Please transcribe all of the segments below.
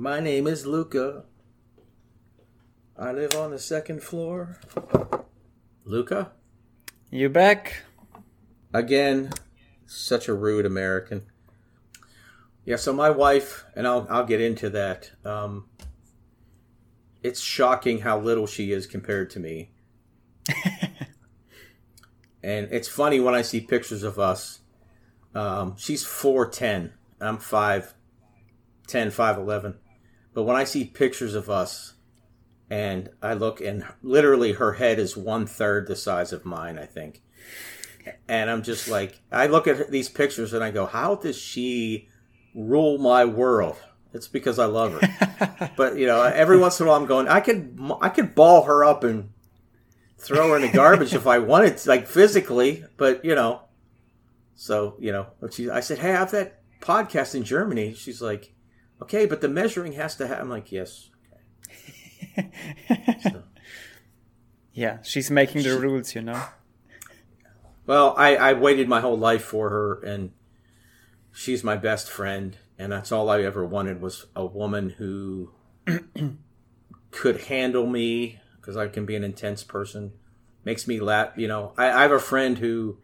My name is Luca. I live on the second floor. Luca? You back? Again, such a rude American. Yeah, so my wife, and I'll, I'll get into that. Um, it's shocking how little she is compared to me. and it's funny when I see pictures of us. Um, she's 4'10. I'm 5'10, 5'11. But when I see pictures of us, and I look, and literally her head is one third the size of mine, I think. And I'm just like, I look at these pictures and I go, how does she rule my world? It's because I love her. but you know, every once in a while I'm going, I could, I could ball her up and throw her in the garbage if I wanted, like physically. But you know, so you know, she, I said, hey, I have that podcast in Germany. She's like, okay, but the measuring has to have. I'm like, yes. so. Yeah, she's making the rules, you know. Well, I, I waited my whole life for her, and she's my best friend, and that's all I ever wanted was a woman who could handle me because I can be an intense person. Makes me laugh. You know, I, I have a friend who,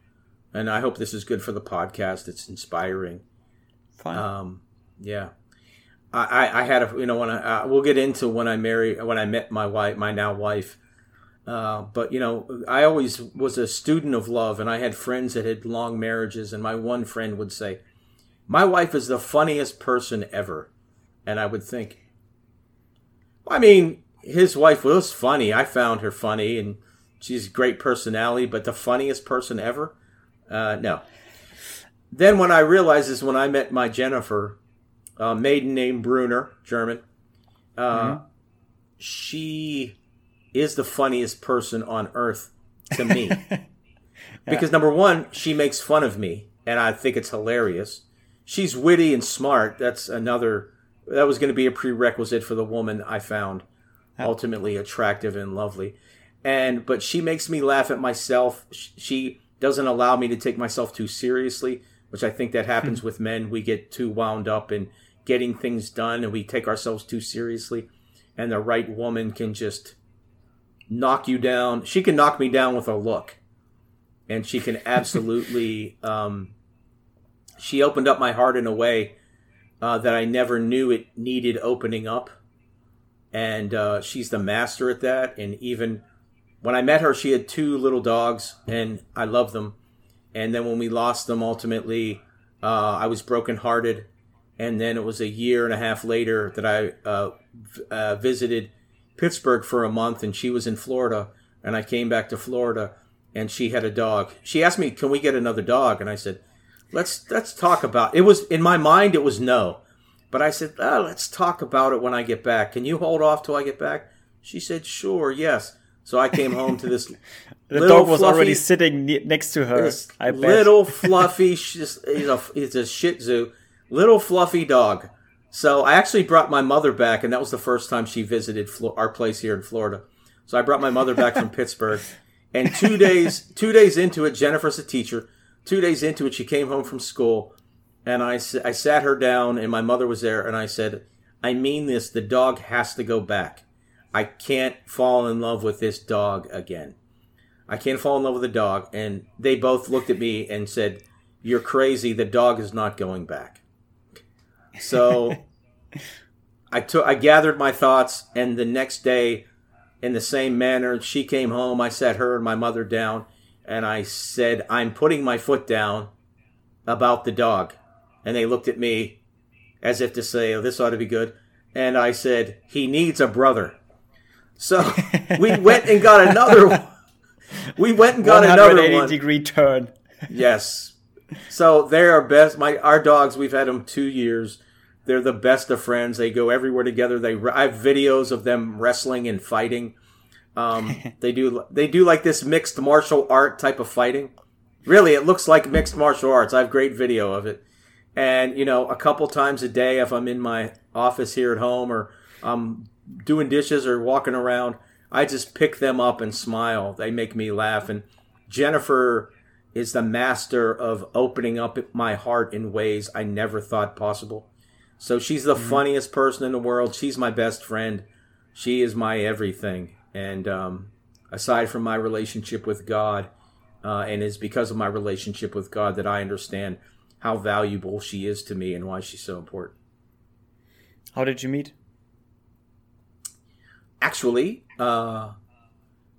and I hope this is good for the podcast. It's inspiring. Fine. Um, yeah. I, I had a you know when I uh, we'll get into when I married when I met my wife my now wife, uh, but you know I always was a student of love and I had friends that had long marriages and my one friend would say, "My wife is the funniest person ever," and I would think, I mean his wife was funny. I found her funny and she's a great personality but the funniest person ever, uh, no. Then when I realized is when I met my Jennifer uh, maiden name Bruner, German. Uh, mm-hmm. She is the funniest person on earth to me. yeah. Because number one, she makes fun of me, and I think it's hilarious. She's witty and smart. That's another. That was going to be a prerequisite for the woman I found ultimately attractive and lovely. And but she makes me laugh at myself. She doesn't allow me to take myself too seriously, which I think that happens hmm. with men. We get too wound up in getting things done and we take ourselves too seriously and the right woman can just knock you down. She can knock me down with a look. And she can absolutely um, she opened up my heart in a way uh, that i never knew it needed opening up. And uh, she's the master at that. And even when i met her she had two little dogs and i love them. And then when we lost them ultimately uh, i was brokenhearted and then it was a year and a half later that I uh, uh, visited Pittsburgh for a month, and she was in Florida, and I came back to Florida, and she had a dog. She asked me, "Can we get another dog?" And I said, "Let's let's talk about." It was in my mind, it was no, but I said, oh, "Let's talk about it when I get back. Can you hold off till I get back?" She said, "Sure, yes." So I came home to this. the dog was fluffy, already sitting next to her. I bet. Little fluffy, he's a, he's a Shih Tzu little fluffy dog. So I actually brought my mother back, and that was the first time she visited Flo- our place here in Florida. So I brought my mother back from Pittsburgh, and two days two days into it, Jennifer's a teacher. Two days into it, she came home from school, and I I sat her down, and my mother was there, and I said, "I mean this. The dog has to go back. I can't fall in love with this dog again. I can't fall in love with the dog." And they both looked at me and said, "You're crazy. The dog is not going back." So I took I gathered my thoughts and the next day in the same manner she came home, I sat her and my mother down and I said, "I'm putting my foot down about the dog." And they looked at me as if to say, "Oh, this ought to be good." And I said, "He needs a brother." So we went and got another one. we went and got another one. degree turn. yes. So they are best. My our dogs. We've had them two years. They're the best of friends. They go everywhere together. They I have videos of them wrestling and fighting. Um, they do they do like this mixed martial art type of fighting. Really, it looks like mixed martial arts. I have great video of it. And you know, a couple times a day, if I'm in my office here at home or I'm doing dishes or walking around, I just pick them up and smile. They make me laugh. And Jennifer is the master of opening up my heart in ways I never thought possible. So she's the funniest person in the world. She's my best friend. She is my everything. And um, aside from my relationship with God, uh, and it's because of my relationship with God that I understand how valuable she is to me and why she's so important. How did you meet? Actually, uh,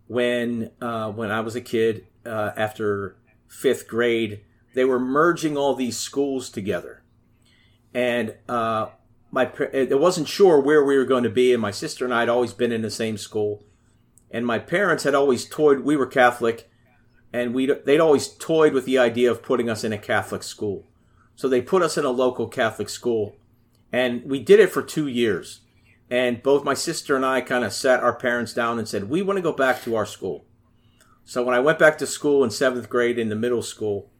when uh, when I was a kid, uh, after fifth grade, they were merging all these schools together, and uh, my it wasn't sure where we were going to be, and my sister and I had always been in the same school, and my parents had always toyed. We were Catholic, and we they'd always toyed with the idea of putting us in a Catholic school, so they put us in a local Catholic school, and we did it for two years and both my sister and I kind of sat our parents down and said, We want to go back to our school. So when I went back to school in seventh grade in the middle school,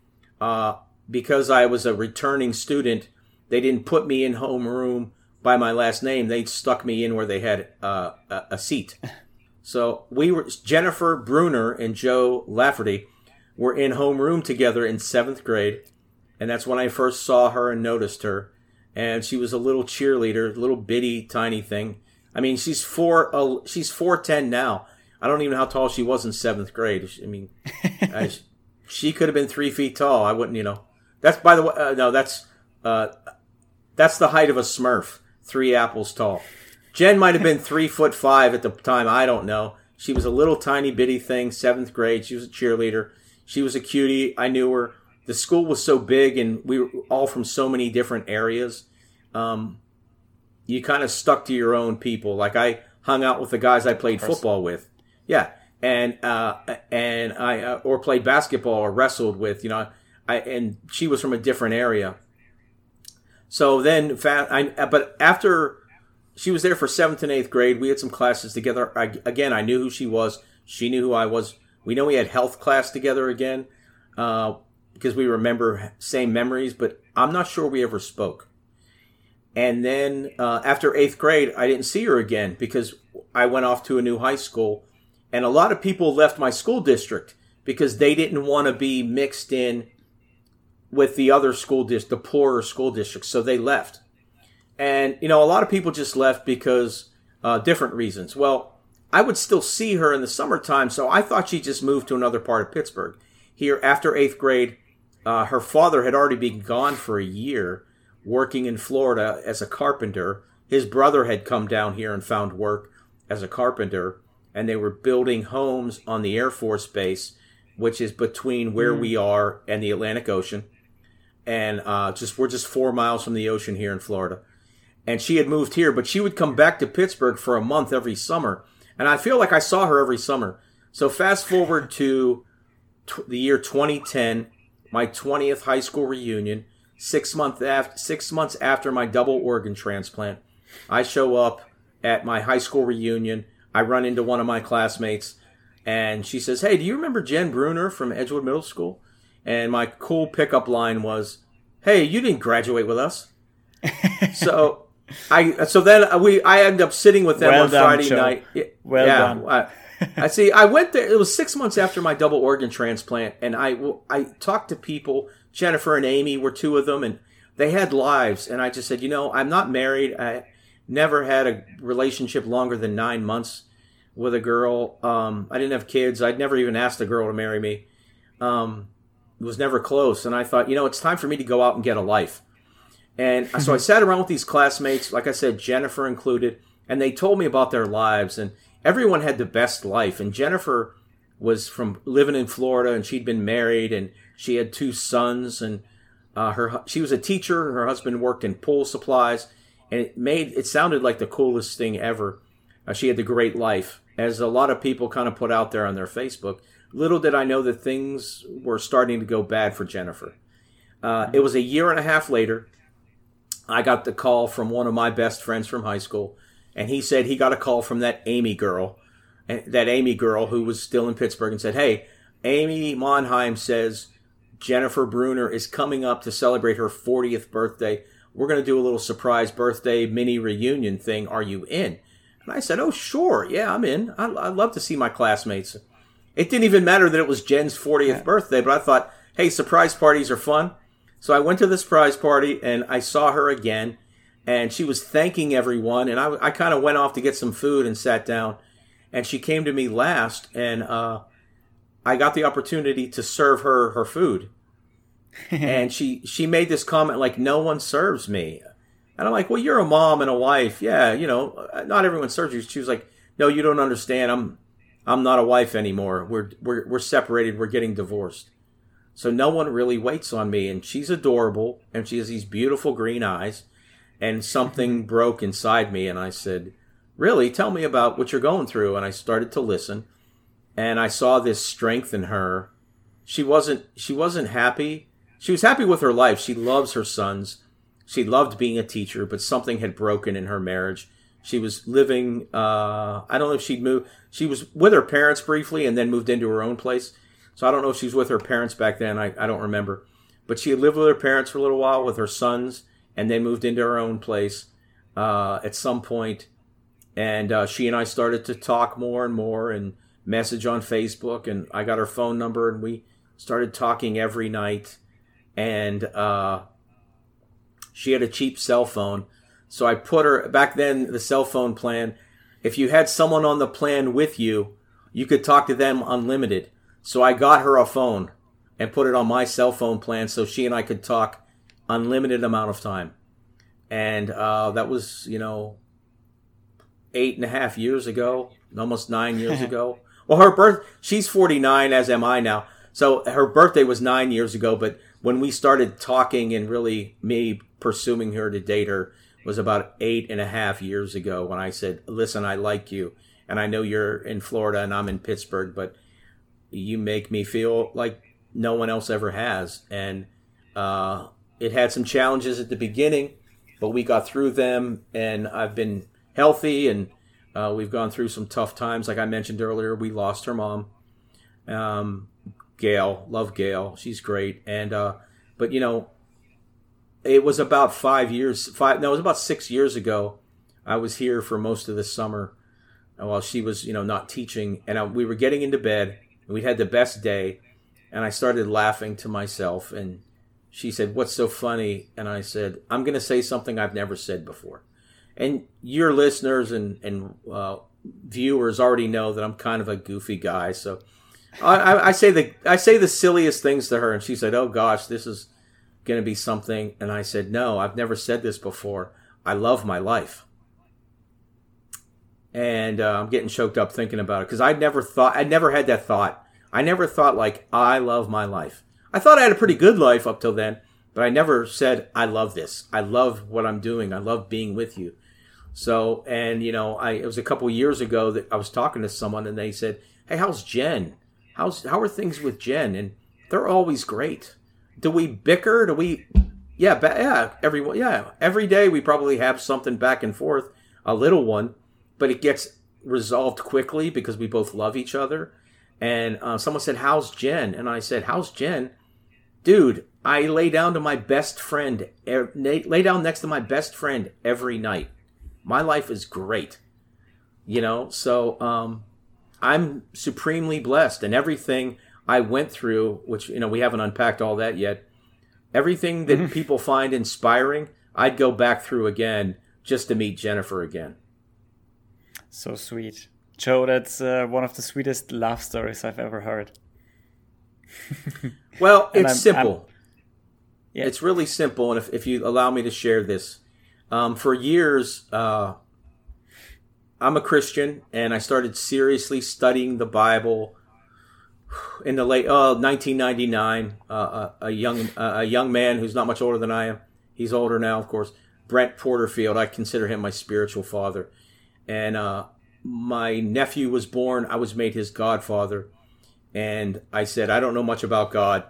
uh, because I was a returning student, they didn't put me in homeroom by my last name. They stuck me in where they had uh, a, a seat. So we were Jennifer Bruner and Joe Lafferty were in homeroom together in seventh grade, and that's when I first saw her and noticed her and she was a little cheerleader, a little bitty tiny thing. I mean, she's four. Uh, she's four ten now. I don't even know how tall she was in seventh grade. I mean, I, she could have been three feet tall. I wouldn't, you know. That's by the way. Uh, no, that's uh, that's the height of a Smurf. Three apples tall. Jen might have been three foot five at the time. I don't know. She was a little tiny bitty thing. Seventh grade. She was a cheerleader. She was a cutie. I knew her the school was so big and we were all from so many different areas. Um, you kind of stuck to your own people. Like I hung out with the guys I played football with. Yeah. And, uh, and I, uh, or played basketball or wrestled with, you know, I, and she was from a different area. So then, I, but after she was there for seventh and eighth grade, we had some classes together. I, again, I knew who she was. She knew who I was. We know we had health class together again. Uh, because we remember same memories, but I'm not sure we ever spoke. And then uh, after eighth grade, I didn't see her again because I went off to a new high school. And a lot of people left my school district because they didn't want to be mixed in with the other school district, the poorer school districts. So they left. And, you know, a lot of people just left because uh, different reasons. Well, I would still see her in the summertime, so I thought she just moved to another part of Pittsburgh. Here, after eighth grade, uh, her father had already been gone for a year working in Florida as a carpenter. His brother had come down here and found work as a carpenter, and they were building homes on the Air Force Base, which is between where mm. we are and the Atlantic Ocean. And uh, just we're just four miles from the ocean here in Florida. And she had moved here, but she would come back to Pittsburgh for a month every summer. And I feel like I saw her every summer. So fast forward to t- the year 2010 my 20th high school reunion, six, month after, six months after my double organ transplant. I show up at my high school reunion. I run into one of my classmates, and she says, Hey, do you remember Jen Bruner from Edgewood Middle School? And my cool pickup line was, Hey, you didn't graduate with us. so I so then we I end up sitting with them well on done, Friday Joe. night. Well yeah, done. I, I see. I went there. It was six months after my double organ transplant, and I I talked to people. Jennifer and Amy were two of them, and they had lives. And I just said, you know, I'm not married. I never had a relationship longer than nine months with a girl. Um, I didn't have kids. I'd never even asked a girl to marry me. Um, was never close. And I thought, you know, it's time for me to go out and get a life. And so I sat around with these classmates, like I said, Jennifer included, and they told me about their lives. And everyone had the best life. And Jennifer was from living in Florida, and she'd been married, and she had two sons, and uh, her she was a teacher. Her husband worked in pool supplies, and it made it sounded like the coolest thing ever. Uh, she had the great life, as a lot of people kind of put out there on their Facebook. Little did I know that things were starting to go bad for Jennifer. Uh, it was a year and a half later. I got the call from one of my best friends from high school and he said he got a call from that Amy girl, that Amy girl who was still in Pittsburgh, and said, "Hey, Amy Monheim says Jennifer Bruner is coming up to celebrate her 40th birthday. We're going to do a little surprise birthday mini reunion thing. Are you in?" And I said, "Oh, sure, yeah, I'm in. I, would love to see my classmates." It didn't even matter that it was Jen's 40th yeah. birthday, but I thought, "Hey, surprise parties are fun." So I went to the surprise party and I saw her again and she was thanking everyone. And I, I kind of went off to get some food and sat down. And she came to me last, and uh, I got the opportunity to serve her her food. and she she made this comment like, "No one serves me," and I'm like, "Well, you're a mom and a wife, yeah, you know, not everyone serves you." She was like, "No, you don't understand. I'm I'm not a wife anymore. We're we're we're separated. We're getting divorced." So no one really waits on me, and she's adorable, and she has these beautiful green eyes, and something mm-hmm. broke inside me, and I said, "Really? Tell me about what you're going through." And I started to listen, and I saw this strength in her. She wasn't she wasn't happy. She was happy with her life. She loves her sons. She loved being a teacher, but something had broken in her marriage. She was living. Uh, I don't know if she'd moved. She was with her parents briefly, and then moved into her own place. So I don't know if she was with her parents back then. I, I don't remember. But she had lived with her parents for a little while with her sons, and then moved into her own place uh, at some point. And uh, she and I started to talk more and more, and message on Facebook, and I got her phone number, and we started talking every night. And uh, she had a cheap cell phone, so I put her back then. The cell phone plan, if you had someone on the plan with you, you could talk to them unlimited. So I got her a phone and put it on my cell phone plan, so she and I could talk unlimited amount of time. And uh, that was, you know, eight and a half years ago, almost nine years ago. Well, her birth, she's 49, as am I now. So her birthday was nine years ago, but when we started talking and really me pursuing her to date her was about eight and a half years ago when I said, listen, I like you. And I know you're in Florida and I'm in Pittsburgh, but you make me feel like no one else ever has. And, uh, it had some challenges at the beginning, but we got through them and I've been healthy and uh, we've gone through some tough times. Like I mentioned earlier, we lost her mom, um, Gail. Love Gail. She's great. And uh, but you know, it was about five years. Five. No, it was about six years ago. I was here for most of the summer while she was, you know, not teaching, and I, we were getting into bed. And we had the best day, and I started laughing to myself. And she said, "What's so funny?" And I said, "I'm going to say something I've never said before." and your listeners and and uh, viewers already know that I'm kind of a goofy guy. So I, I, I, say the I say the silliest things to her, and she said, "Oh gosh, this is going to be something." And I said, "No, I've never said this before. I love my life." And uh, I'm getting choked up thinking about it because I'd never thought I'd never had that thought. I never thought like I love my life. I thought I had a pretty good life up till then, but I never said I love this. I love what I'm doing. I love being with you. So, and you know, I it was a couple years ago that I was talking to someone and they said, "Hey, how's Jen? How's how are things with Jen?" And they're always great. Do we bicker? Do we? Yeah, ba- yeah. Every yeah, every day we probably have something back and forth, a little one, but it gets resolved quickly because we both love each other. And uh, someone said, "How's Jen?" And I said, "How's Jen?" Dude, I lay down to my best friend, lay down next to my best friend every night my life is great. You know, so um, I'm supremely blessed, and everything I went through, which you know we haven't unpacked all that yet. Everything that mm-hmm. people find inspiring, I'd go back through again just to meet Jennifer again. So sweet, Joe. That's uh, one of the sweetest love stories I've ever heard. well, it's I'm, simple. I'm, yeah. It's really simple, and if, if you allow me to share this, um, for years, uh, I'm a Christian, and I started seriously studying the Bible in the late uh, 1999. Uh, a, a, young a young man who's not much older than I am. He's older now, of course. Brent Porterfield. I consider him my spiritual father. And uh, my nephew was born. I was made his godfather. And I said, I don't know much about God,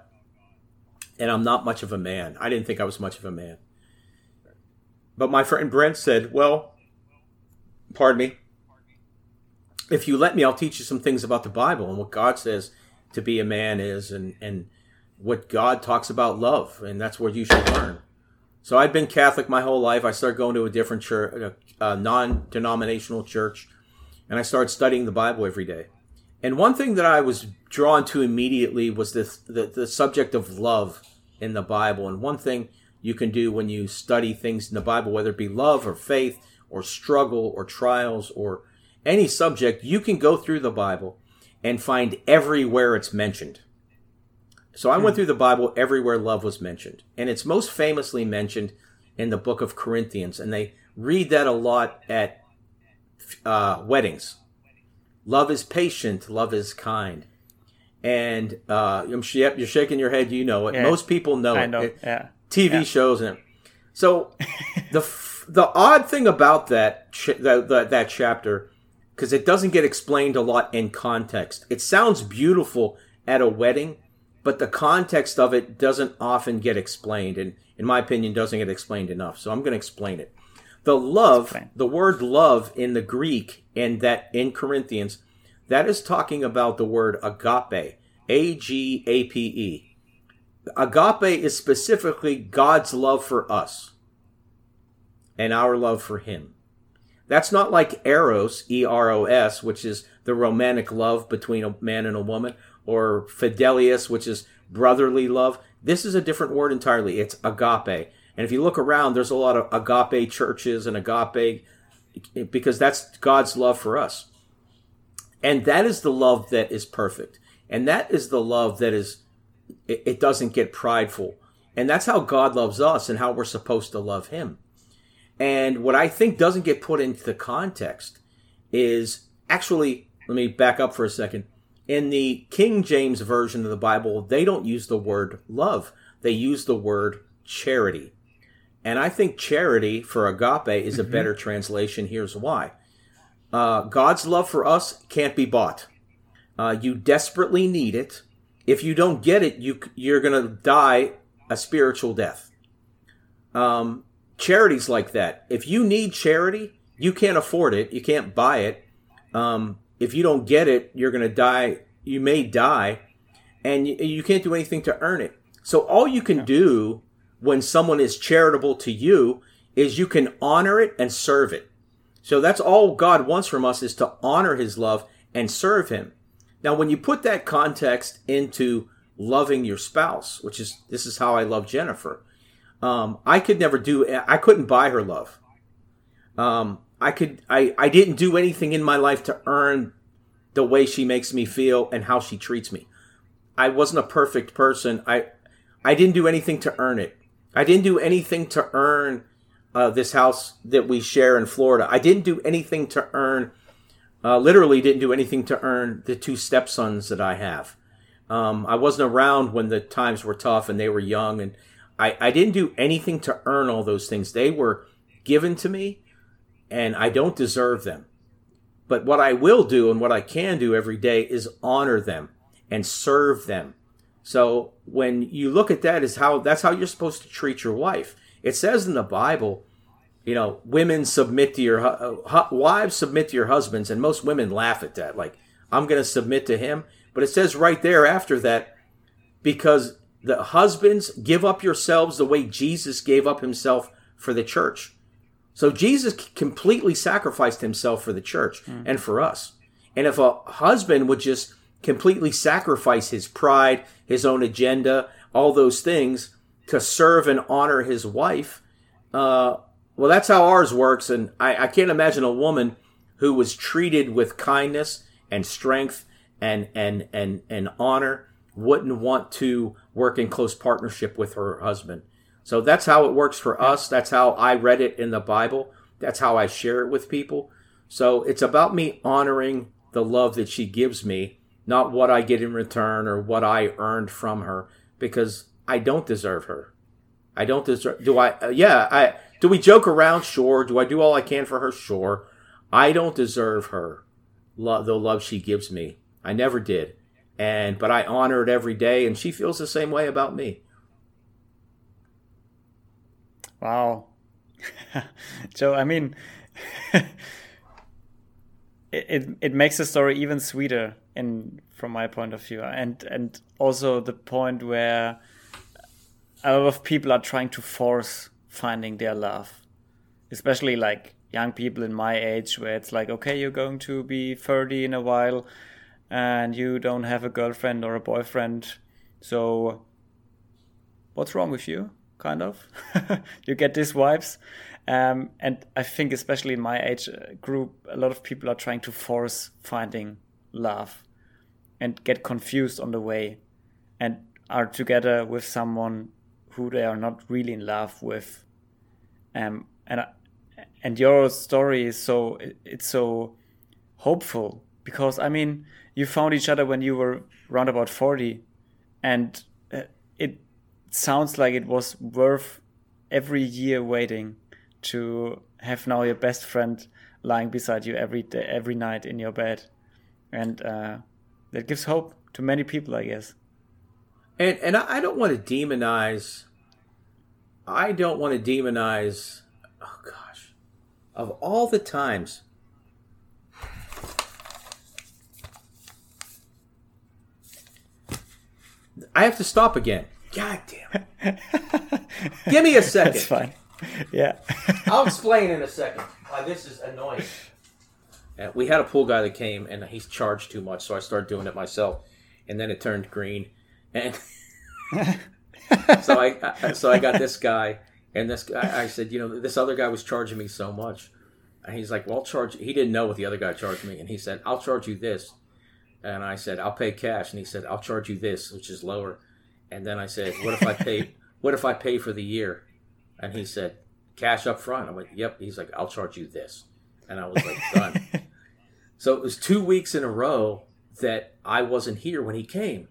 and I'm not much of a man. I didn't think I was much of a man. But my friend Brent said, Well, pardon me, if you let me, I'll teach you some things about the Bible and what God says to be a man is and, and what God talks about love. And that's what you should learn. So I'd been Catholic my whole life. I started going to a different church, a, non denominational church, and I started studying the Bible every day. And one thing that I was drawn to immediately was this, the, the subject of love in the Bible. And one thing you can do when you study things in the Bible, whether it be love or faith or struggle or trials or any subject, you can go through the Bible and find everywhere it's mentioned. So I went through the Bible everywhere love was mentioned. And it's most famously mentioned in the book of Corinthians. And they read that a lot at uh, weddings. Love is patient, love is kind. And uh, you're shaking your head, you know it. Yeah. Most people know I it. Know. It, yeah. TV yeah. shows and so the the odd thing about that that, that, that chapter because it doesn't get explained a lot in context. It sounds beautiful at a wedding, but the context of it doesn't often get explained, and in my opinion, doesn't get explained enough. So I'm going to explain it. The love, the word love in the Greek and that in Corinthians, that is talking about the word agape, A G A P E. Agape is specifically God's love for us and our love for Him. That's not like Eros, E R O S, which is the romantic love between a man and a woman, or Fidelius, which is brotherly love. This is a different word entirely. It's agape. And if you look around, there's a lot of agape churches and agape because that's God's love for us. And that is the love that is perfect. And that is the love that is, it, it doesn't get prideful. And that's how God loves us and how we're supposed to love Him. And what I think doesn't get put into the context is actually, let me back up for a second. In the King James Version of the Bible, they don't use the word love, they use the word charity. And I think charity for agape is a mm-hmm. better translation. Here's why uh, God's love for us can't be bought. Uh, you desperately need it. If you don't get it, you you're gonna die a spiritual death. Um, charities like that. If you need charity, you can't afford it. You can't buy it. Um, if you don't get it, you're going to die. You may die, and you, you, can't do anything to earn it. So all you can do when someone is charitable to you is you can honor it and serve it. So that's all God wants from us is to honor His love and serve Him. Now, when you put that context into loving your spouse, which is this is how I love Jennifer um, I could never do. I couldn't buy her love. Um, I could. I I didn't do anything in my life to earn the way she makes me feel and how she treats me. I wasn't a perfect person. I I didn't do anything to earn it. I didn't do anything to earn uh, this house that we share in Florida. I didn't do anything to earn. Uh, literally, didn't do anything to earn the two stepsons that I have. Um, I wasn't around when the times were tough and they were young, and I, I didn't do anything to earn all those things. They were given to me, and I don't deserve them. But what I will do and what I can do every day is honor them and serve them. So when you look at that is how that's how you're supposed to treat your wife. It says in the Bible, you know, women submit to your wives submit to your husbands, and most women laugh at that. Like I'm going to submit to him, but it says right there after that, because the husbands give up yourselves the way Jesus gave up himself for the church. So Jesus completely sacrificed himself for the church mm. and for us. And if a husband would just completely sacrifice his pride, his own agenda, all those things to serve and honor his wife, uh, well, that's how ours works. And I, I can't imagine a woman who was treated with kindness and strength and and and and honor wouldn't want to work in close partnership with her husband. So that's how it works for us. That's how I read it in the Bible. That's how I share it with people. So it's about me honoring the love that she gives me, not what I get in return or what I earned from her, because I don't deserve her. I don't deserve. Do I? Uh, yeah. I do. We joke around. Sure. Do I do all I can for her? Sure. I don't deserve her. Love the love she gives me. I never did and but I honor it every day, and she feels the same way about me. Wow, so I mean, it, it it makes the story even sweeter in from my point of view, and and also the point where a lot of people are trying to force finding their love, especially like young people in my age, where it's like, okay, you're going to be thirty in a while and you don't have a girlfriend or a boyfriend. So, what's wrong with you? kind of. you get these vibes. Um, and I think, especially in my age uh, group, a lot of people are trying to force finding love and get confused on the way and are together with someone who they are not really in love with. Um, and and your story is so it's so hopeful because I mean you found each other when you were around about forty, and uh, it sounds like it was worth every year waiting to have now your best friend lying beside you every day, every night in your bed, and uh, that gives hope to many people, I guess. And and I don't want to demonize. I don't want to demonize. Oh gosh, of all the times. I have to stop again. God damn it. Give me a second. That's fine. Yeah. I'll explain in a second why this is annoying. We had a pool guy that came and he's charged too much, so I started doing it myself. And then it turned green. And so I so I got this guy and this guy I said, you know, this other guy was charging me so much. And he's like, Well, I'll charge he didn't know what the other guy charged me, and he said, I'll charge you this. And I said, I'll pay cash. And he said, I'll charge you this, which is lower. And then I said, What if I pay what if I pay for the year? And he said, Cash up front. I'm like, Yep. He's like, I'll charge you this. And I was like, Done. so it was two weeks in a row that I wasn't here when he came.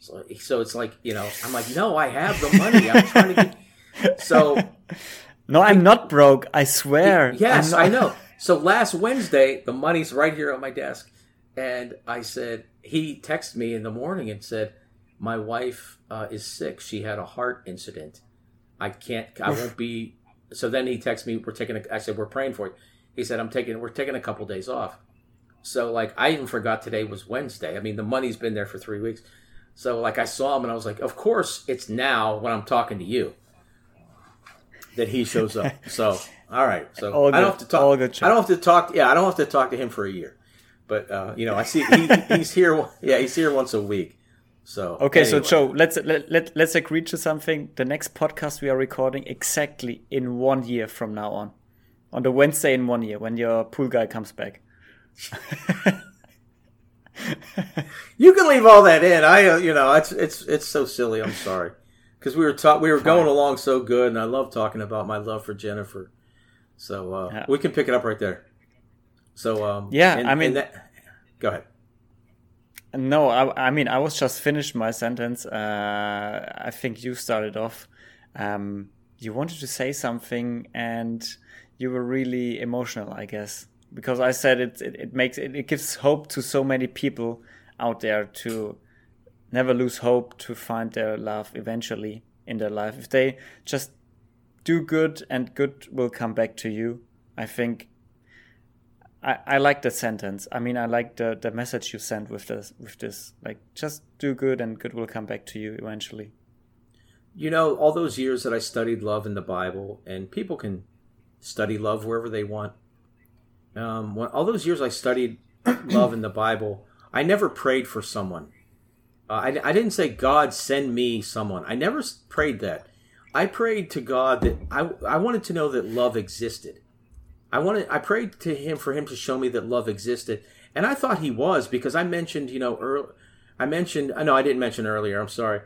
So, so it's like, you know, I'm like, no, I have the money. I'm trying to get. So. No, I'm not broke. I swear. Yes, I know. So last Wednesday, the money's right here on my desk. And I said, he texted me in the morning and said, my wife uh, is sick. She had a heart incident. I can't, I won't be. So then he texted me, we're taking, a, I said, we're praying for you. He said, I'm taking, we're taking a couple days off. So like, I even forgot today was Wednesday. I mean, the money's been there for three weeks. So like, I saw him and I was like, of course it's now when I'm talking to you that he shows up. So, all right. So All I don't good. have to talk. All good, Chuck. I don't have to talk. Yeah, I don't have to talk to him for a year. But uh, you know, I see he, he's here. Yeah, he's here once a week. So Okay, so. Joe, let's let, let let's agree to something. The next podcast we are recording exactly in one year from now on, on the Wednesday in one year when your pool guy comes back. you can leave all that in. I, uh, you know, it's it's it's so silly. I'm sorry because we were ta- we were going along so good, and I love talking about my love for Jennifer. So uh, Yeah. we can pick it up right there. So um, Yeah, and- I mean- that, go ahead. No, I, I mean I was just finished my sentence. Uh, I think you started off. Um, you wanted to say something, and you were really emotional, I guess, because I said it. It, it makes it, it gives hope to so many people out there to never lose hope to find their love eventually in their life if they just do good and good will come back to you. I think I, I like the sentence. I mean, I like the, the message you sent with this. With this, like, just do good, and good will come back to you eventually. You know, all those years that I studied love in the Bible, and people can study love wherever they want. Um, when, all those years I studied love in the Bible, I never prayed for someone. Uh, I, I didn't say, God, send me someone. I never prayed that. I prayed to God that I, I wanted to know that love existed. I wanted I prayed to him for him to show me that love existed, and I thought he was because I mentioned you know early, I mentioned I know I didn't mention earlier. I'm sorry.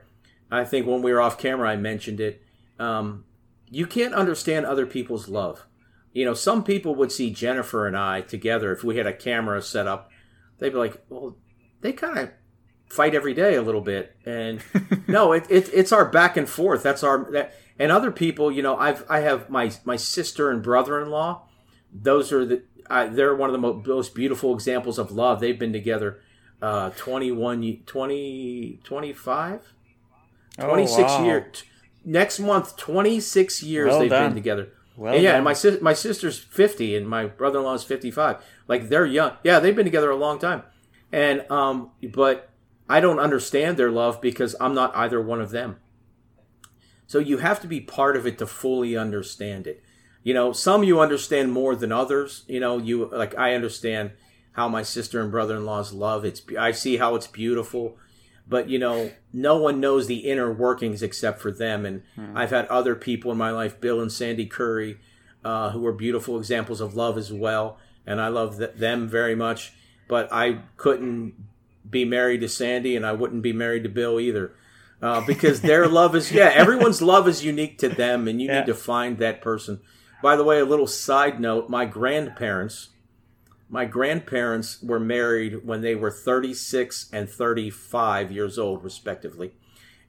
I think when we were off camera, I mentioned it. Um, you can't understand other people's love. You know, some people would see Jennifer and I together if we had a camera set up. They'd be like, "Well, they kind of fight every day a little bit," and no, it, it, it's our back and forth. That's our that. And other people, you know, I've I have my my sister and brother-in-law. Those are the I, they're one of the mo- most beautiful examples of love. They've been together uh, 21, 20, 25? 26 oh, wow. years. Next month, 26 years Well they've done. been together. Well And yeah, done. and my sis- my sister's 50 and my brother-in-law is 55. Like they're young. Yeah, they've been together a long time. And um but I don't understand their love because I'm not either one of them. So you have to be part of it to fully understand it. You know, some you understand more than others. You know, you like I understand how my sister and brother-in-laws love. It's I see how it's beautiful. but you know, no one knows the inner workings except for them. And hmm. I've had other people in my life, Bill and Sandy Curry, uh, who are beautiful examples of love as well, and I love th- them very much. But I couldn't be married to Sandy, and I wouldn't be married to Bill either. Uh, because their love is yeah everyone's love is unique to them and you yeah. need to find that person by the way a little side note my grandparents my grandparents were married when they were 36 and 35 years old, respectively.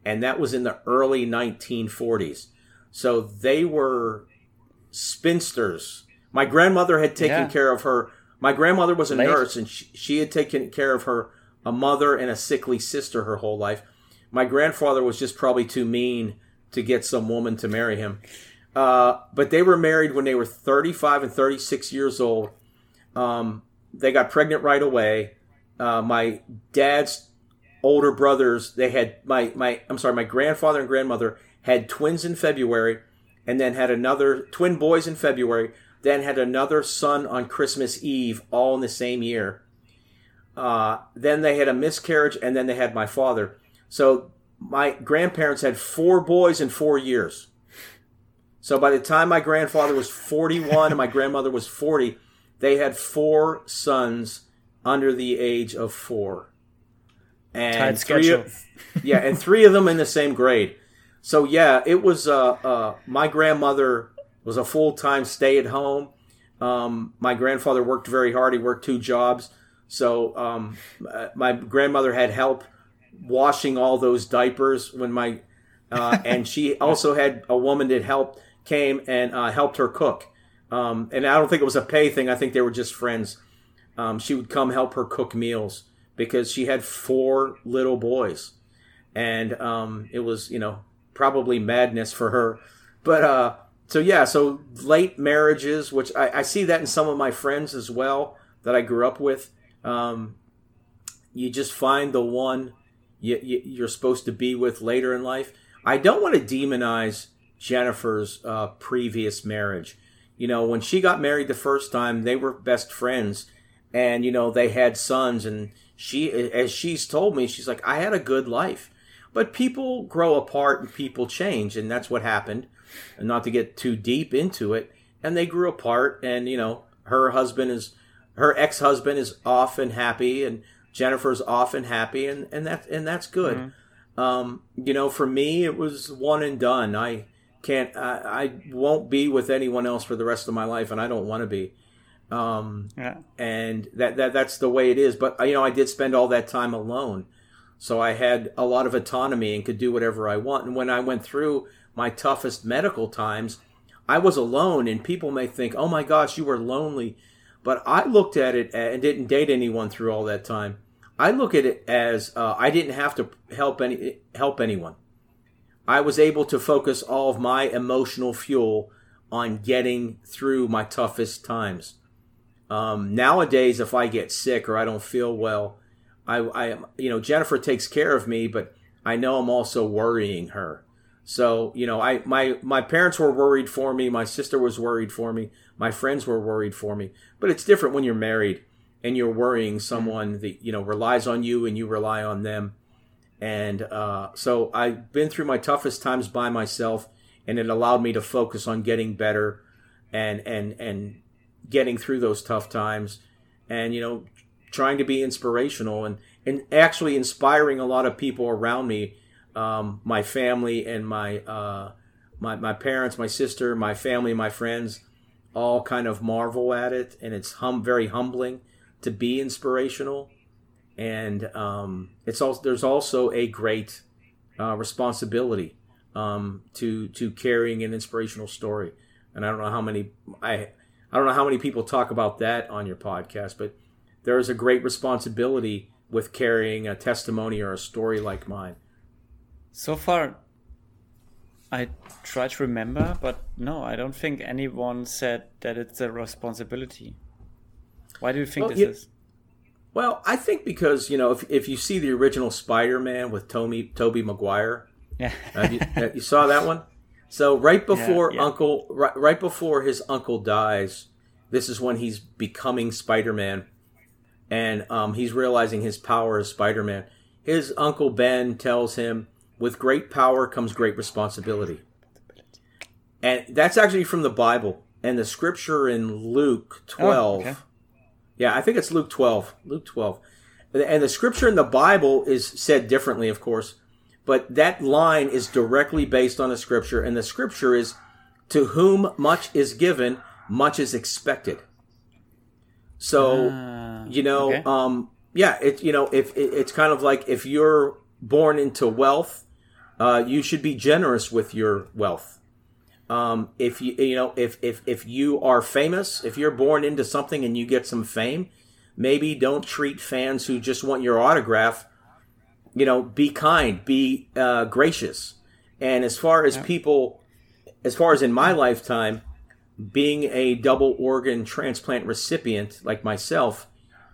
And that was in the early 1940s. So they were spinsters. My grandmother had taken yeah. care of her. My grandmother was a Late. nurse, and she, she had taken care of her a mother and a sickly sister her whole life. My grandfather was just probably too mean to get some woman to marry him. Uh, but they were married when they were 35 and 36 years old um, they got pregnant right away. Uh, my dad's older brothers, they had my my I'm sorry, my grandfather and grandmother had twins in February, and then had another twin boys in February. Then had another son on Christmas Eve, all in the same year. Uh, then they had a miscarriage, and then they had my father. So my grandparents had four boys in four years. So by the time my grandfather was 41 and my grandmother was 40, they had four sons under the age of four, and three, of, yeah, and three of them in the same grade. So yeah, it was. Uh, uh, my grandmother was a full time stay at home. Um, my grandfather worked very hard. He worked two jobs. So um, uh, my grandmother had help washing all those diapers when my uh, and she also had a woman that helped came and uh, helped her cook. Um, and I don't think it was a pay thing. I think they were just friends. Um, she would come help her cook meals because she had four little boys, and um, it was you know probably madness for her. But uh, so yeah, so late marriages, which I, I, see that in some of my friends as well that I grew up with. Um, you just find the one you, you, you're supposed to be with later in life. I don't want to demonize Jennifer's uh, previous marriage you know, when she got married the first time, they were best friends and, you know, they had sons. And she, as she's told me, she's like, I had a good life. But people grow apart and people change. And that's what happened. And not to get too deep into it. And they grew apart. And, you know, her husband is, her ex husband is off and happy. And Jennifer's off and happy. And, and, that, and that's good. Mm-hmm. Um, you know, for me, it was one and done. I, can't I, I won't be with anyone else for the rest of my life and I don't want to be. Um, yeah. and that, that that's the way it is. But you know I did spend all that time alone. So I had a lot of autonomy and could do whatever I want. And when I went through my toughest medical times I was alone and people may think oh my gosh you were lonely. But I looked at it and didn't date anyone through all that time. I look at it as uh, I didn't have to help any help anyone I was able to focus all of my emotional fuel on getting through my toughest times. Um, nowadays, if I get sick or I don't feel well, I, I, you know, Jennifer takes care of me, but I know I'm also worrying her. So, you know, I, my, my parents were worried for me. My sister was worried for me. My friends were worried for me. But it's different when you're married and you're worrying someone that, you know, relies on you and you rely on them. And uh, so I've been through my toughest times by myself, and it allowed me to focus on getting better and and and getting through those tough times, and you know, trying to be inspirational and and actually inspiring a lot of people around me, um, my family and my uh, my my parents, my sister, my family, my friends, all kind of marvel at it, and it's hum very humbling to be inspirational and um, it's also there's also a great uh, responsibility um, to to carrying an inspirational story. And I don't know how many I I don't know how many people talk about that on your podcast, but there is a great responsibility with carrying a testimony or a story like mine. So far, I try to remember, but no, I don't think anyone said that it's a responsibility. Why do you think well, this is? Well, I think because you know if, if you see the original Spider-Man with Tobey Tobey Maguire, yeah, uh, you, uh, you, saw that one. So right before yeah, yeah. Uncle, right, right before his uncle dies, this is when he's becoming Spider-Man, and um, he's realizing his power as Spider-Man. his uncle Ben tells him, "With great power comes great responsibility." And that's actually from the Bible and the scripture in Luke 12. okay. Yeah, I think it's Luke 12. Luke 12. And the scripture in the Bible is said differently, of course, but that line is directly based on a scripture, and the scripture is, To whom much is given, much is expected. So, Ah, you know, okay. um, yeah, it, you know, if it, it's kind of like if you're born into wealth, uh, you should be generous with your wealth. Um, if you, you know, if, if, if you are famous, if you're born into something and you get some fame, maybe don't treat fans who just want your autograph you know be kind be uh, gracious. And as far as people as far as in my lifetime being a double organ transplant recipient like myself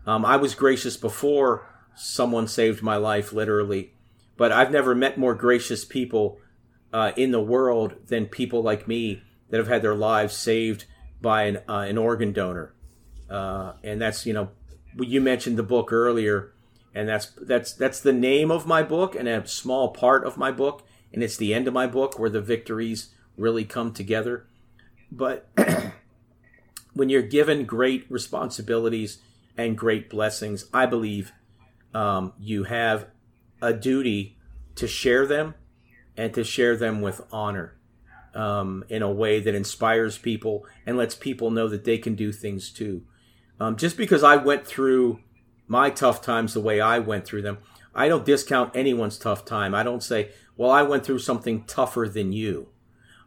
um, i was gracious before someone saved my life literally. But i've never met more gracious people uh, in the world than people like me that have had their lives saved by an, uh, an organ donor. Uh, and that's you know you mentioned the book earlier and that's that's that's the name of my book and a small part of my book and it's the end of my book where the victories really come together. But when you're given great responsibilities and great blessings i believe um, you have a duty to share them and to share them with honor um, in a way that inspires people and lets people know that they can do things too um, just because I went through my tough times the way I went through them, I don't discount anyone's tough time. I don't say, well, I went through something tougher than you,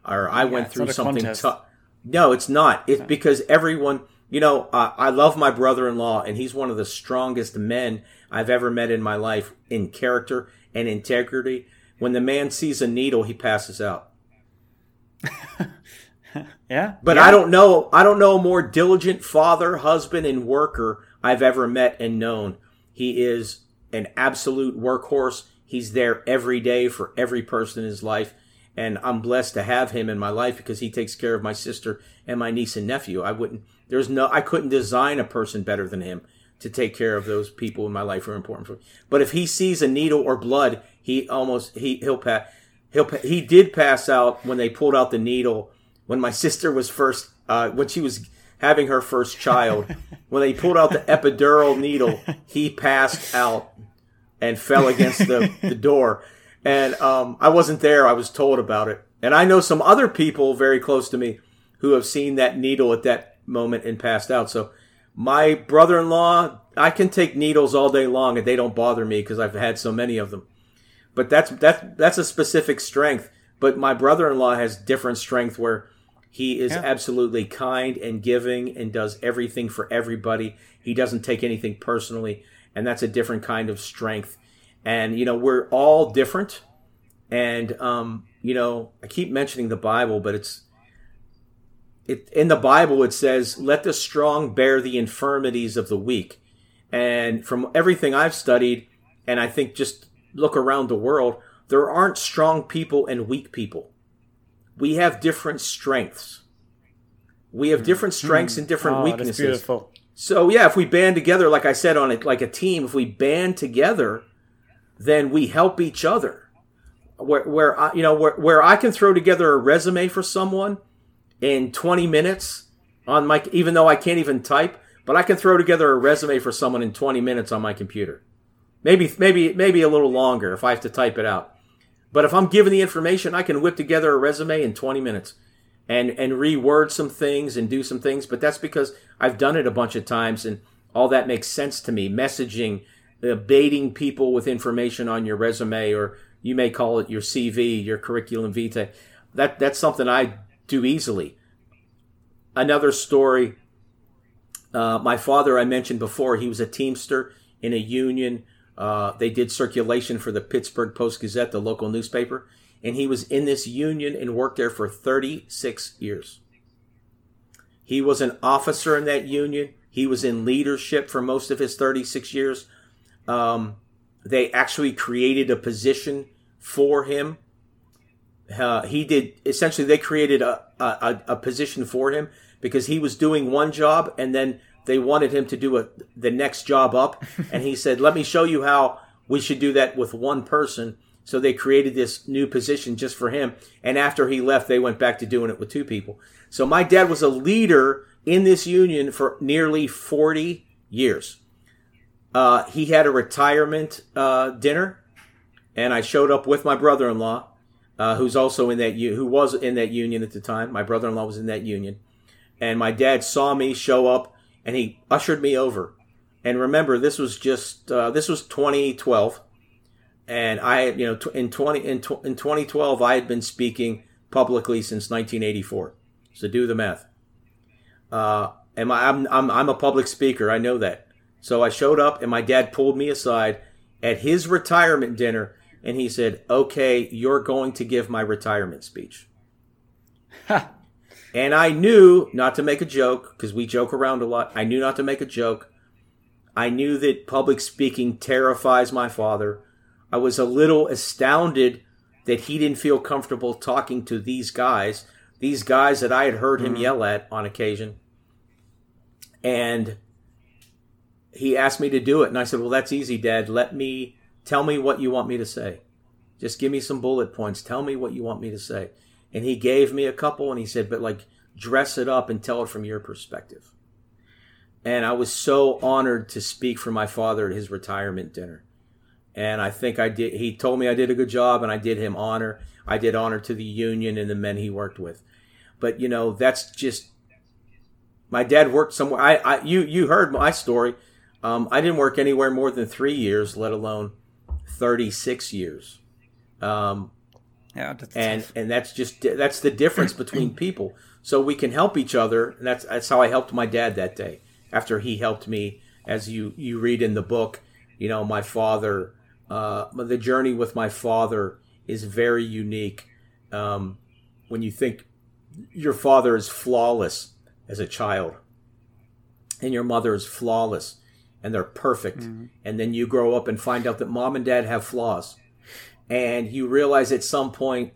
or I went through something tough. No, it's not. It's because everyone, you know, uh, I love my brother in law, and he's one of the strongest men I've ever met in my life in character and integrity. When the man sees a needle, he passes out. yeah. But yeah. I don't know. I don't know a more diligent father, husband, and worker I've ever met and known. He is an absolute workhorse. He's there every day for every person in his life, and I'm blessed to have him in my life because he takes care of my sister and my niece and nephew. I wouldn't. There's no. I couldn't design a person better than him to take care of those people in my life who are important for me. But if he sees a needle or blood, he almost he he'll pass. He'll pa- he did pass out when they pulled out the needle when my sister was first uh, when she was having her first child when they pulled out the epidural needle he passed out and fell against the, the door and um, i wasn't there i was told about it and i know some other people very close to me who have seen that needle at that moment and passed out so my brother-in-law i can take needles all day long and they don't bother me because i've had so many of them but that's that's that's a specific strength but my brother-in-law has different strength where he is Yeah. absolutely kind and giving and does everything for everybody. He doesn't take anything personally, and that's a different kind of strength. And you know, we're all different. And um, you know, I keep mentioning the Bible, but it's it in the Bible it says, "Let the strong bear the infirmities of the weak." And from everything I've studied, and I think just look around the world, there aren't strong people and weak people we have different strengths. We have different hmm. strengths and different Oh, that's weaknesses. beautiful. So yeah, if we band together, like I said on it, like a team, if we band together, then we help each other. Where, where I, you know, where, where I can throw together a resume for someone in 20 minutes on my, even though I can't even type, but I can throw together a resume for someone in 20 minutes on my computer. Maybe, maybe, maybe a little longer if I have to type it out. But if I'm given the information, I can whip together a resume in 20 minutes and and reword some things and do some things. But that's because I've done it a bunch of times and all that makes sense to me. Messaging, uh, baiting people with information on your resume, or you may call it your CV, your curriculum vitae. That that's something I do easily. Another story. Uh, my father, I mentioned before, he was a teamster in a union. Uh, they did circulation for the Pittsburgh Post Gazette, the local newspaper, and he was in this union and worked there for 36 years. He was an officer in that union. He was in leadership for most of his 36 years. Um, they actually created a position for him. Uh, he did essentially. They created a, a a position for him because he was doing one job and then they wanted him to do a, the next job up. and he said, "Let me show you how we should do that with one person. So they created this new position just for him. And after he left, they went back to doing it with two people. So my dad was a leader in this union for nearly 40 years. Uh, he had a retirement uh, dinner, and I showed up with my brother-in-law, uh, who's also in that who was in that union at the time. My brother-in-law was in that union, and my dad saw me show up, and he ushered me over. And remember, this was just uh, this was 2012, and I, you know, in 20 in, in 2012, I had been speaking publicly since 1984. So do the math. Uh, am I, I'm, I'm, I'm a public speaker. I know that. So I showed up, and my dad pulled me aside at his retirement dinner, and he said, "Okay, you're going to give my retirement speech." and I knew not to make a joke because we joke around a lot. I knew not to make a joke. I knew that public speaking terrifies my father. I was a little astounded that he didn't feel comfortable talking to these guys, these guys that I had heard him mm-hmm. yell at on occasion. And he asked me to do it. And I said, Well, that's easy, Dad. Let me tell me what you want me to say. Just give me some bullet points. Tell me what you want me to say. And he gave me a couple and he said, But like, dress it up and tell it from your perspective and I was so honored to speak for my father at his retirement dinner. And I think I did. He told me I did a good job, and I did him honor. I did honor to the union and the men he worked with. But you know, that's just my dad worked somewhere. I, I you you heard my story. Um, I didn't work anywhere more than three years, let alone thirty six years. Um, yeah, and and that's just that's the difference between people. So we can help each other, and that's that's how I helped my dad that day after he helped me, as you you read in the book. You know, my father, uh, the journey with my father is very unique. Um, when you think your father is flawless as a child, and your mother is flawless, and they're perfect, mm-hmm. and then you grow up and find out that mom and dad have flaws, and you realize at some point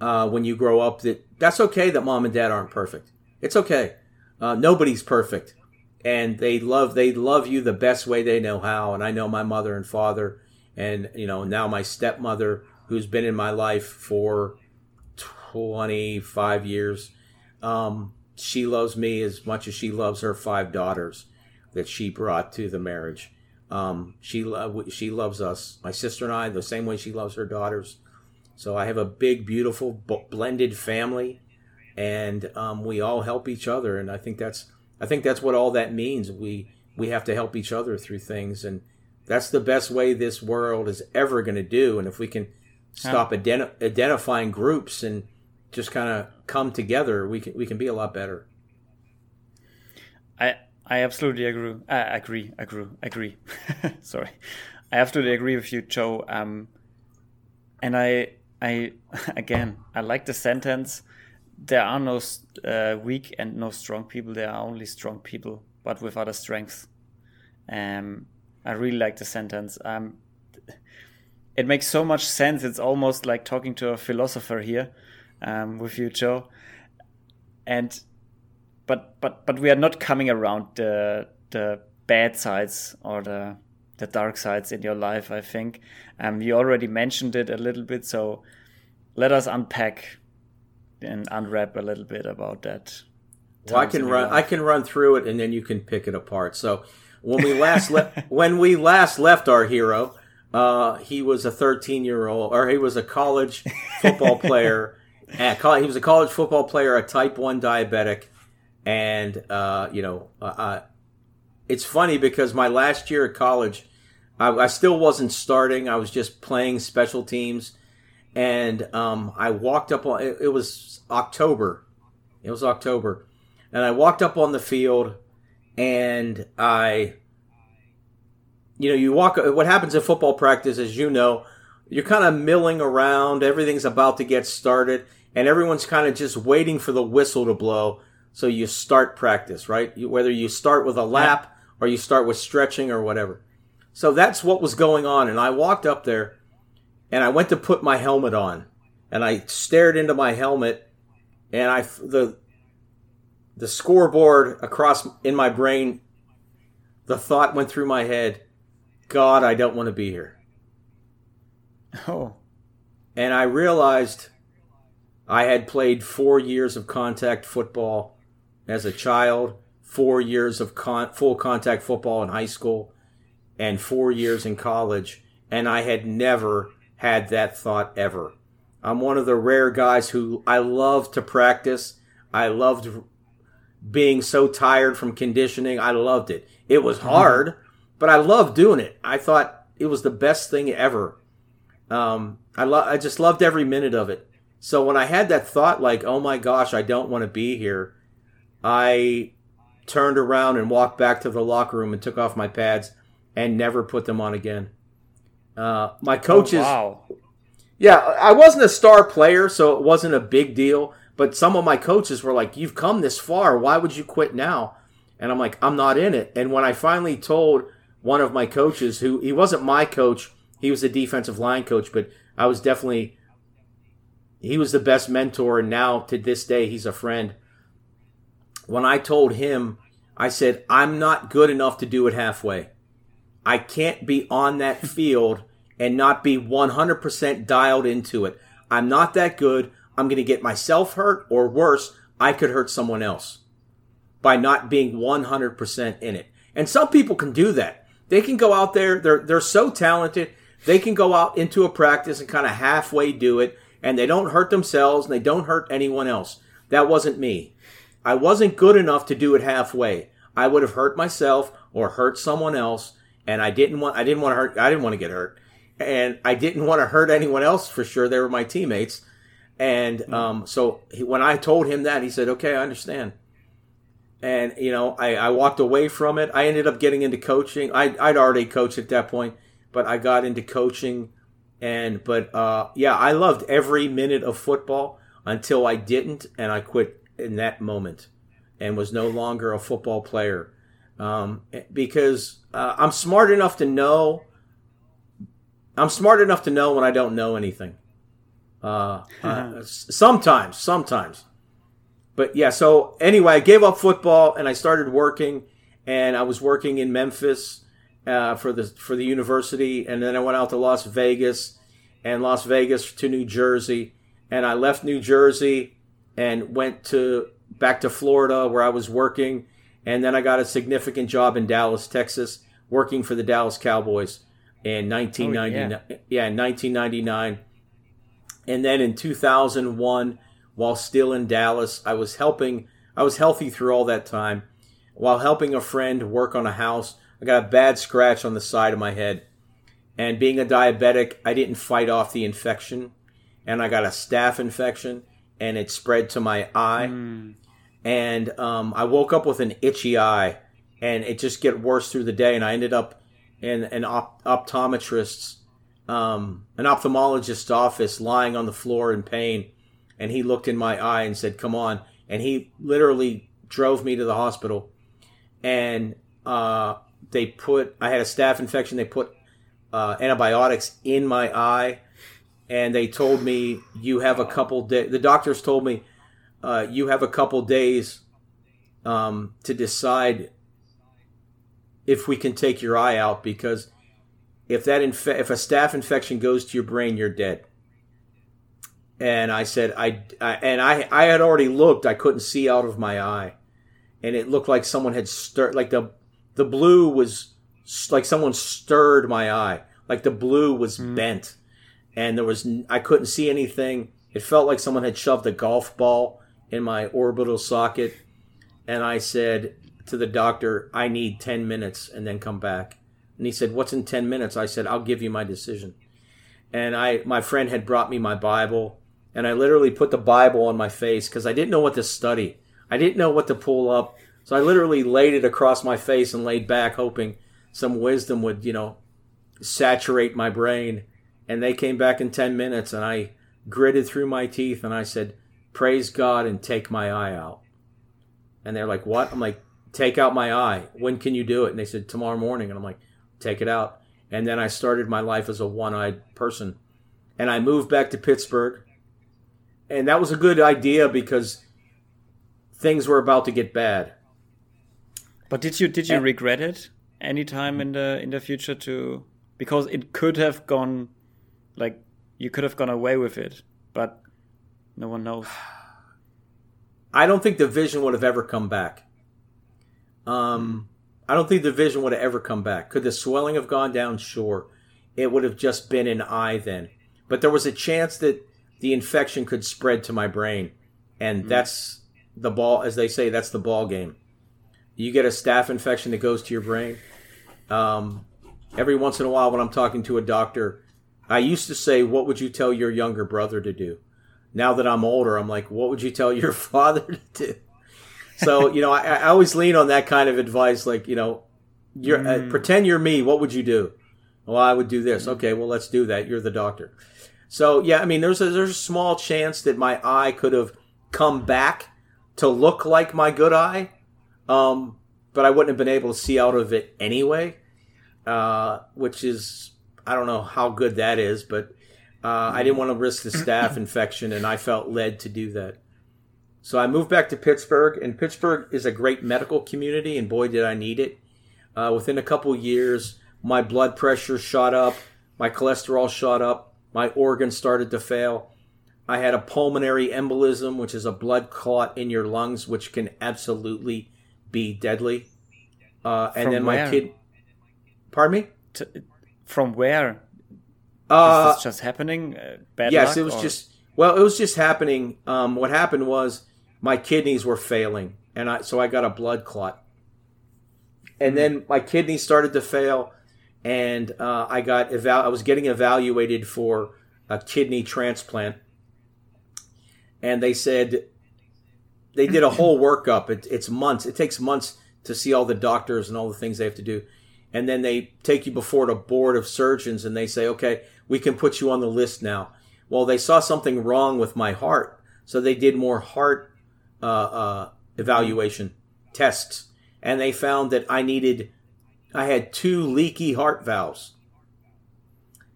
uh, when you grow up that that's okay that mom and dad aren't perfect. It's okay. Uh, nobody's perfect and they love they love you the best way they know how and i know my mother and father and you know now my stepmother who's been in my life for 25 years um, she loves me as much as she loves her five daughters that she brought to the marriage um, she lo- she loves us my sister and i the same way she loves her daughters so i have a big beautiful b- blended family and um, we all help each other and i think that's I think that's what all that means. We we have to help each other through things, and that's the best way this world is ever going to do. And if we can stop identi- identifying groups and just kind of come together, we can we can be a lot better. I I absolutely agree. I agree. Agree. Agree. Sorry, I absolutely agree with you, Joe. Um, and I I again I like the sentence there are no uh, weak and no strong people. There are only strong people, but with other strengths. Um, I really like the sentence. Um, it makes so much sense. It's almost like talking to a philosopher here um, with you, Joe. And but but but we are not coming around the the bad sides or the the dark sides in your life. I think um, you already mentioned it a little bit. So let us unpack and unwrap a little bit about that. Well, I can run. I can run through it, and then you can pick it apart. So when we last left, when we last left our hero, uh, he was a 13 year old, or he was a college football player. At, he was a college football player, a type one diabetic, and uh, you know, it's funny because my last year at college, I, I still wasn't starting. I was just playing special teams and um, I walked up on it, it was October. It was October, and I walked up on the field, and I, you know, you walk. What happens at football practice, as you know, you're kind of milling around. Everything's about to get started, and everyone's kind of just waiting for the whistle to blow. So you start practice, right? You, whether you start with a lap or you start with stretching or whatever. So that's what was going on, and I walked up there and I went to put my helmet on, and I stared into my helmet, and I the the scoreboard across in my brain, the thought went through my head, God, I don't want to be here. Oh. And I realized I had played four years of contact football as a child, four years of con- full contact football in high school, and four years in college, and I had never had that thought ever. I'm one of the rare guys who I love to practice. I loved being so tired from conditioning. I loved it. It was hard, but I loved doing it. I thought it was the best thing ever. Um, I lo- I just loved every minute of it. So when I had that thought, like, oh my gosh, I don't want to be here, I turned around and walked back to the locker room and took off my pads and never put them on again. Uh, my coaches, Oh, wow. yeah, I wasn't a star player, so it wasn't a big deal. But some of my coaches were like, "You've come this far. Why would you quit now?" And I'm like, "I'm not in it." And when I finally told one of my coaches, who he wasn't my coach, he was a defensive line coach, but I was definitely he was the best mentor, and now to this day, he's a friend. When I told him, I said, "I'm not good enough to do it halfway. I can't be on that field." and not be 100% dialed into it. I'm not that good. I'm going to get myself hurt, or worse, I could hurt someone else by not being 100% in it. And some people can do that. They can go out there, they're, they're so talented, they can go out into a practice and kind of halfway do it, and they don't hurt themselves and they don't hurt anyone else. That wasn't me. I wasn't good enough to do it halfway. I would have hurt myself or hurt someone else, and I didn't want I didn't want to hurt I didn't want to get hurt and I didn't want to hurt anyone else for sure. They were my teammates, and um, so he, when I told him that, he said, "Okay, I understand." And you know, I, I walked away from it. I ended up getting into coaching. I, I'd already coached at that point, but I got into coaching, and but uh, yeah, I loved every minute of football until I didn't, and I quit in that moment, and was no longer a football player, um, because uh, I'm smart enough to know I'm smart enough to know when I don't know anything. Uh, uh, sometimes, sometimes. But yeah, so anyway, I gave up football and I started working, and I was working in Memphis uh, for the for the university, and then I went out to Las Vegas, and Las Vegas to New Jersey, and I left New Jersey and went to back to Florida where I was working, and then I got a significant job in Dallas, Texas, working for the Dallas Cowboys in 1999. Oh, yeah. yeah, in 1999. And then in 2001, while still in Dallas, I was helping. I was healthy through all that time, while helping a friend work on a house. I got a bad scratch on the side of my head, and being a diabetic, I didn't fight off the infection, and I got a staph infection, and it spread to my eye, and um, I woke up with an itchy eye, and it just get worse through the day, and I ended up in an op- optometrist's, um, an ophthalmologist's office, lying on the floor in pain, and he looked in my eye and said, "Come on," and he literally drove me to the hospital, and uh, they put I had a staph infection. They put uh, antibiotics in my eye, and they told me you have a couple days. The doctors told me uh, you have a couple days um, to decide if we can take your eye out because if that inf- if a staph infection goes to your brain, you're dead. And I said I, I and I I had already looked. I couldn't see out of my eye, and it looked like someone had stirred like the the blue was like someone stirred my eye, like the blue was bent, and there was I couldn't see anything. It felt like someone had shoved a golf ball in my orbital socket, and I said to the doctor, "I need ten minutes and then come back." And he said, "What's in ten minutes?" I said, "I'll give you my decision." And I, my friend had brought me my Bible, and I literally put the Bible on my face because I didn't know what to study. I didn't know what to pull up, so I literally laid it across my face and laid back, hoping some wisdom would, you know, saturate my brain. And they came back in ten minutes, and I gritted through my teeth, and I said, "Praise God and take my eye out." And they're like, "What?" I'm like, "Take out my eye. When can you do it?" And they said, "Tomorrow morning." And I'm like, "Take it out." And then I started my life as a one-eyed person, and I moved back to Pittsburgh, and that was a good idea because things were about to get bad. But did you did you And- regret it any time in the in the future to because it could have gone like you could have gone away with it, but no one knows. I don't think the vision would have ever come back. Um, I don't think the vision would have ever come back. Could the swelling have gone down? Sure. It would have just been an eye then. But there was a chance that the infection could spread to my brain. And mm. that's the ball, as they say, that's the ball game. You get a staph infection that goes to your brain. Um, every once in a while, when I'm talking to a doctor, I used to say, What would you tell your younger brother to do? Now that I'm older, I'm like, What would you tell your father to do? So, you know, I, I always lean on that kind of advice, like, you know, you're, uh, mm. uh, pretend you're me. What would you do? Well, I would do this. Mm. Okay, well, let's do that. You're the doctor. So, yeah, I mean, there's a, there's a small chance that my eye could have come back to look like my good eye, um, but I wouldn't have been able to see out of it anyway, uh, which is I don't know how good that is, but uh, I didn't want to risk the staph infection, and I felt led to do that. So I moved back to Pittsburgh, and Pittsburgh is a great medical community, and boy, did I need it. Uh, within a couple years, my blood pressure shot up, my cholesterol shot up, my organs started to fail. I had a pulmonary embolism, which is a blood clot in your lungs, which can absolutely be deadly. Uh, and From then my where? kid. Pardon me? From where? Uh, Is this just happening? Uh, bad yes, luck, it was or- just. Well, it was just happening. Um, what happened was my kidneys were failing, and I so I got a blood clot, and Hmm. then my kidneys started to fail, and uh, I got eval- I was getting evaluated for a kidney transplant, and they said they did a whole workup. It, it's months. It takes months to see all the doctors and all the things they have to do. And then they take you before the board of surgeons and they say, okay, we can put you on the list now. Well, they saw something wrong with my heart. So they did more heart uh, uh, evaluation tests. And they found that I needed, I had two leaky heart valves.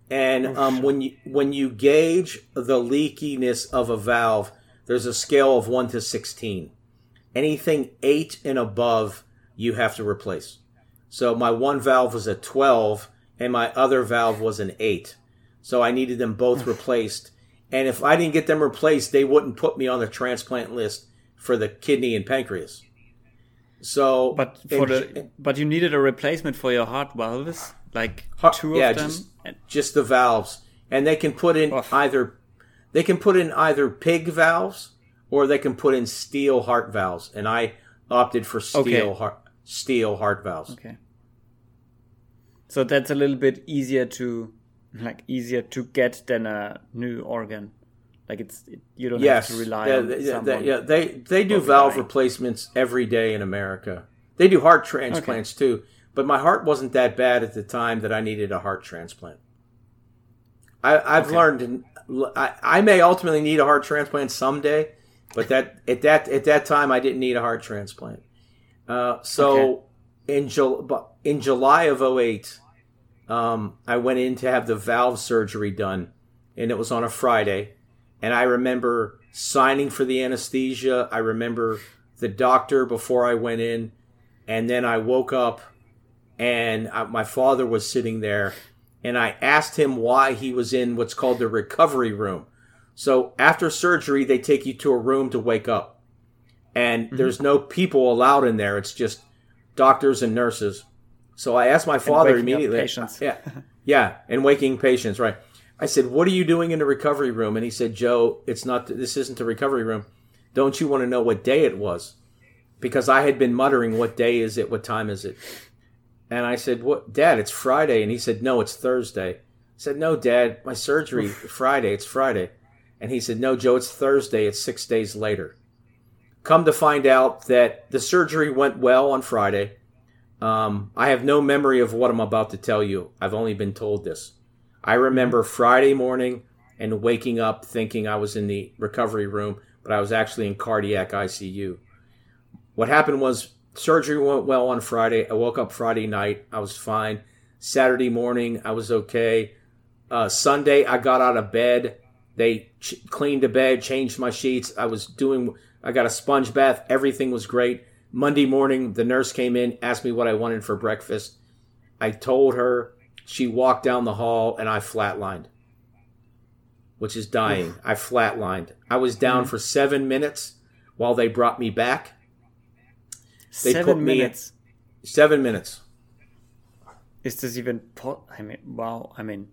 And um, when you when you gauge the leakiness of a valve, there's a scale of one to sixteen. Anything eight and above, you have to replace. So my one valve was a twelve, and my other valve was an eight. So I needed them both hmm. replaced. And if I didn't get them replaced, they wouldn't put me on the transplant list for the kidney and pancreas. So, But for and- the but you needed a replacement for your heart valves, like Heart- two yeah, of them. just- just the valves, and they can put in Oof. either they can put in either pig valves or they can put in steel heart valves, and I opted for steel Okay. heart steel heart valves. okay. So that's a little bit easier to like easier to get than a new organ. Like it's it, you don't Yes, have to rely yeah, on they, someone. yeah, they they do valve replacements every day in America. They do heart transplants too, but my heart wasn't that bad at the time that I needed a heart transplant. I, I've Okay. learned I, I may ultimately need a heart transplant someday, but that at that at that time I didn't need a heart transplant. Uh, so in Jul- in July of 08, um, I went in to have the valve surgery done, and it was on a Friday. And I remember signing for the anesthesia. I remember the doctor before I went in, and then I woke up, and I, my father was sitting there, and I asked him why he was in what's called the recovery room. So after surgery, they take you to a room to wake up, and there's no people allowed in there. It's just doctors and nurses. So I asked my father immediately. patients. Yeah, yeah, and waking patients. Right. I said, "What are you doing in the recovery room?" And he said, "Joe, it's not. This isn't the recovery room. Don't you want to know what day it was?" Because I had been muttering, "What day is it? What time is it?" And I said, "What, Dad? It's Friday." And he said, "No, it's Thursday." I said, "No, Dad, my surgery Friday. It's Friday." And he said, "No, Joe, it's Thursday. It's six days later." Come to find out that the surgery went well on Friday. Um, I have no memory of what I'm about to tell you. I've only been told this. I remember Friday morning and waking up thinking I was in the recovery room, but I was actually in cardiac ICU. What happened was surgery went well on Friday. I woke up Friday night. I was fine. Saturday morning, I was okay. Uh, Sunday, I got out of bed. They ch- cleaned the bed, changed my sheets. I was doing, I got a sponge bath. Everything was great. Monday morning, the nurse came in, asked me what I wanted for breakfast. I told her. She walked down the hall, and I flatlined. which is dying. I flatlined. I was down mm. for seven minutes while they brought me back. They Seven put me- minutes. Seven minutes. Is this even? Po- I mean, wow. I mean,